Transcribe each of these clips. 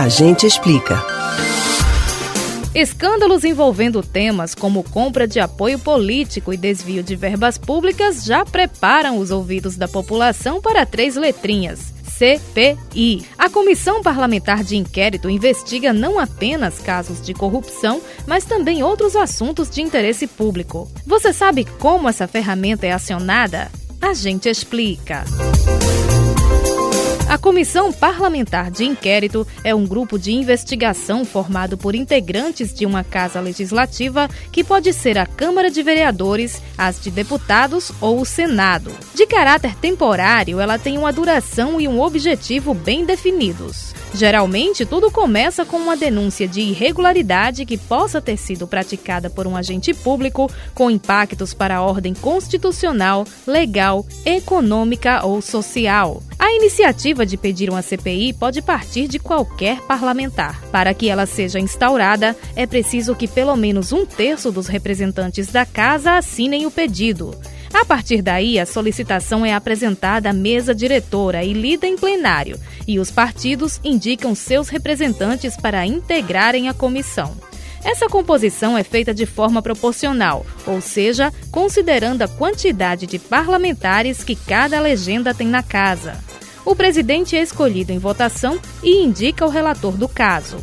A gente explica. Escândalos envolvendo temas como compra de apoio político e desvio de verbas públicas já preparam os ouvidos da população para três letrinhas. CPI. A Comissão Parlamentar de Inquérito investiga não apenas casos de corrupção, mas também outros assuntos de interesse público. Você sabe como essa ferramenta é acionada? A gente explica. A Comissão Parlamentar de Inquérito é um grupo de investigação formado por integrantes de uma casa legislativa que pode ser a Câmara de Vereadores, as de deputados ou o Senado. De caráter temporário, ela tem uma duração e um objetivo bem definidos. Geralmente, tudo começa com uma denúncia de irregularidade que possa ter sido praticada por um agente público com impactos para a ordem constitucional, legal, econômica ou social. A iniciativa de pedir uma CPI pode partir de qualquer parlamentar. Para que ela seja instaurada, é preciso que pelo menos um terço dos representantes da casa assinem o pedido. A partir daí, a solicitação é apresentada à mesa diretora e lida em plenário, e os partidos indicam seus representantes para integrarem a comissão. Essa composição é feita de forma proporcional, ou seja, considerando a quantidade de parlamentares que cada legenda tem na casa. O presidente é escolhido em votação e indica o relator do caso.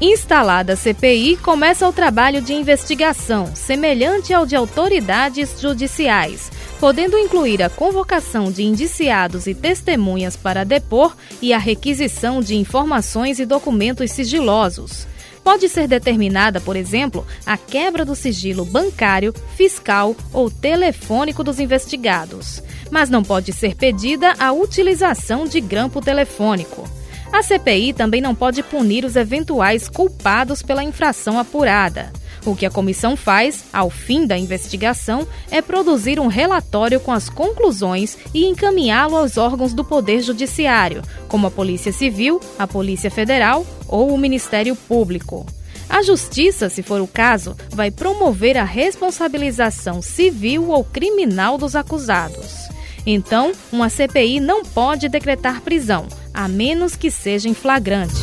Instalada a CPI, começa o trabalho de investigação, semelhante ao de autoridades judiciais, podendo incluir a convocação de indiciados e testemunhas para depor e a requisição de informações e documentos sigilosos. Pode ser determinada, por exemplo, a quebra do sigilo bancário, fiscal ou telefônico dos investigados. Mas não pode ser pedida a utilização de grampo telefônico. A CPI também não pode punir os eventuais culpados pela infração apurada. O que a comissão faz, ao fim da investigação, é produzir um relatório com as conclusões e encaminhá-lo aos órgãos do Poder Judiciário, como a Polícia Civil, a Polícia Federal ou o Ministério Público. A Justiça, se for o caso, vai promover a responsabilização civil ou criminal dos acusados. Então, uma CPI não pode decretar prisão, a menos que seja em flagrante.